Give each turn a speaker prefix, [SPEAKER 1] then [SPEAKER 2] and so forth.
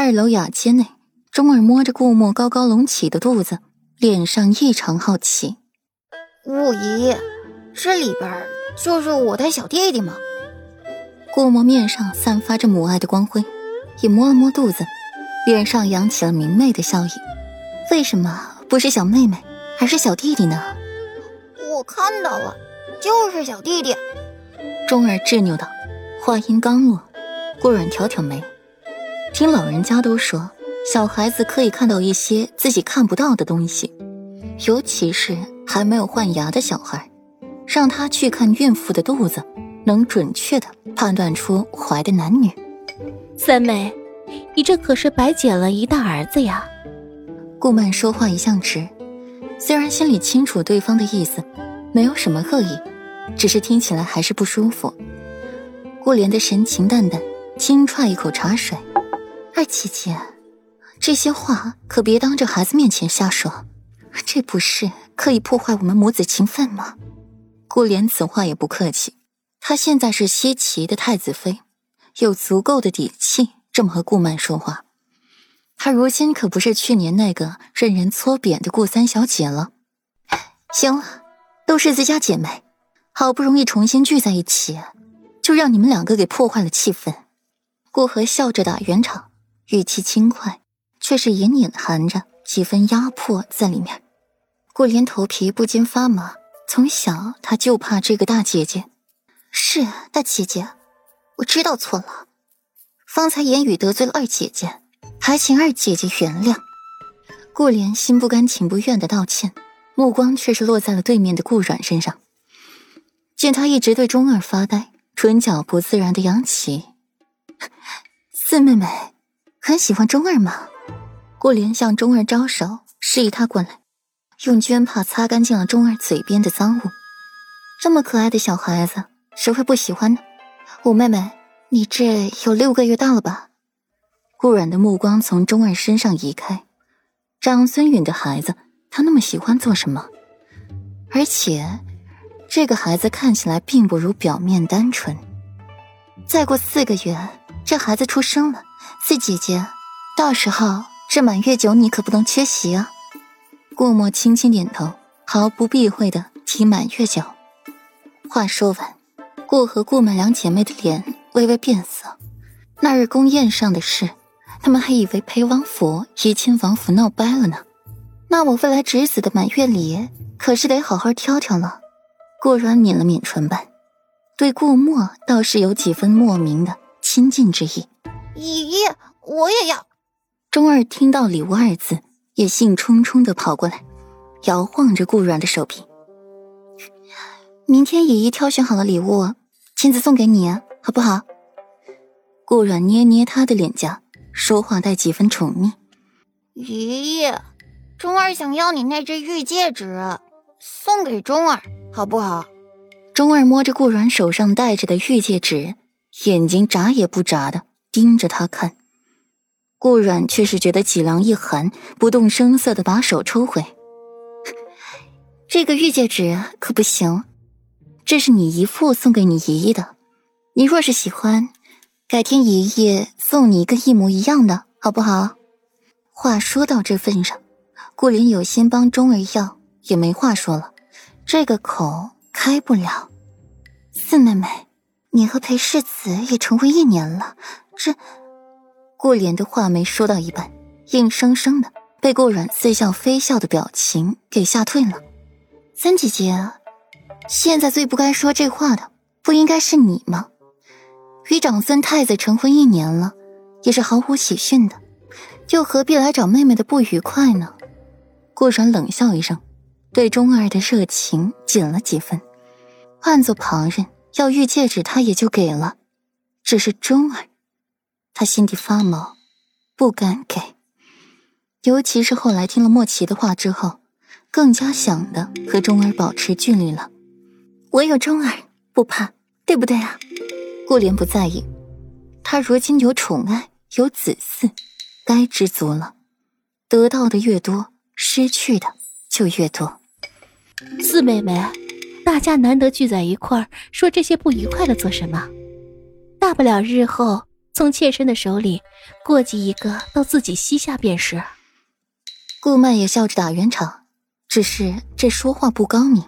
[SPEAKER 1] 二楼雅间内，钟儿摸着顾墨高高隆起的肚子，脸上异常好奇。
[SPEAKER 2] 五姨，这里边就是我的小弟弟吗？
[SPEAKER 1] 顾墨面上散发着母爱的光辉，也摸了摸肚子，脸上扬起了明媚的笑意。为什么不是小妹妹，而是小弟弟呢？
[SPEAKER 2] 我看到了，就是小弟弟。
[SPEAKER 1] 钟儿执拗道。话音刚落，顾软挑挑眉。听老人家都说，小孩子可以看到一些自己看不到的东西，尤其是还没有换牙的小孩，让他去看孕妇的肚子，能准确的判断出怀的男女。
[SPEAKER 3] 三妹，你这可是白捡了一大儿子呀！
[SPEAKER 1] 顾曼说话一向直，虽然心里清楚对方的意思，没有什么恶意，只是听起来还是不舒服。顾莲的神情淡淡，轻啜一口茶水。二姐姐，这些话可别当着孩子面前瞎说，这不是可以破坏我们母子情分吗？顾莲此话也不客气，她现在是西岐的太子妃，有足够的底气这么和顾曼说话。她如今可不是去年那个任人搓扁的顾三小姐了。行了，都是自家姐妹，好不容易重新聚在一起。就让你们两个给破坏了气氛。顾河笑着打圆场，语气轻快，却是隐隐含着几分压迫在里面。顾莲头皮不禁发麻，从小他就怕这个大姐姐。是大姐姐，我知道错了，方才言语得罪了二姐姐，还请二姐姐原谅。顾莲心不甘情不愿的道歉，目光却是落在了对面的顾软身上，见他一直对钟儿发呆。唇角不自然的扬起，四妹妹很喜欢钟儿吗？顾莲向钟儿招手，示意他过来，用绢帕擦干净了钟儿嘴边的脏物。这么可爱的小孩子，谁会不喜欢呢？五妹妹，你这有六个月大了吧？顾软的目光从钟儿身上移开，长孙允的孩子，他那么喜欢做什么？而且。这个孩子看起来并不如表面单纯。再过四个月，这孩子出生了，四姐姐，到时候这满月酒你可不能缺席啊！顾墨轻轻点头，毫不避讳的提满月酒。话说完，顾和顾满两姐妹的脸微微变色。那日宫宴上的事，他们还以为裴王府怡亲王府闹掰了呢。那我未来侄子的满月礼，可是得好好挑挑了。顾软抿了抿唇瓣，对顾墨倒是有几分莫名的亲近之意。
[SPEAKER 2] 姨姨，我也要。
[SPEAKER 1] 钟儿听到“礼物”二字，也兴冲冲的跑过来，摇晃着顾软的手臂。明天姨姨挑选好了礼物，亲自送给你，好不好？顾软捏捏他的脸颊，说话带几分宠溺。
[SPEAKER 2] 姨姨，钟儿想要你那只玉戒指，送给钟儿。好不好？
[SPEAKER 1] 钟儿摸着顾软手上戴着的玉戒指，眼睛眨也不眨的盯着他看。顾软却是觉得脊梁一寒，不动声色的把手抽回。这个玉戒指可不行，这是你姨父送给你姨姨的。你若是喜欢，改天爷爷送你一个一模一样的，好不好？话说到这份上，顾林有心帮钟儿要，也没话说了。这个口开不了，四妹妹，你和裴世子也成婚一年了，这顾莲的话没说到一半，硬生生的被顾软似笑非笑的表情给吓退了。三姐姐，现在最不该说这话的，不应该是你吗？与长孙太子成婚一年了，也是毫无喜讯的，又何必来找妹妹的不愉快呢？顾软冷笑一声。对钟儿的热情紧了几分，换做旁人要玉戒指，他也就给了。只是钟儿，他心底发毛，不敢给。尤其是后来听了莫奇的话之后，更加想的和钟儿保持距离了。我有钟儿，不怕，对不对啊？顾莲不在意，他如今有宠爱，有子嗣，该知足了。得到的越多，失去的就越多。
[SPEAKER 3] 四妹妹，大家难得聚在一块儿，说这些不愉快的做什么？大不了日后从妾身的手里过继一个到自己膝下便是。
[SPEAKER 1] 顾曼也笑着打圆场，只是这说话不高明。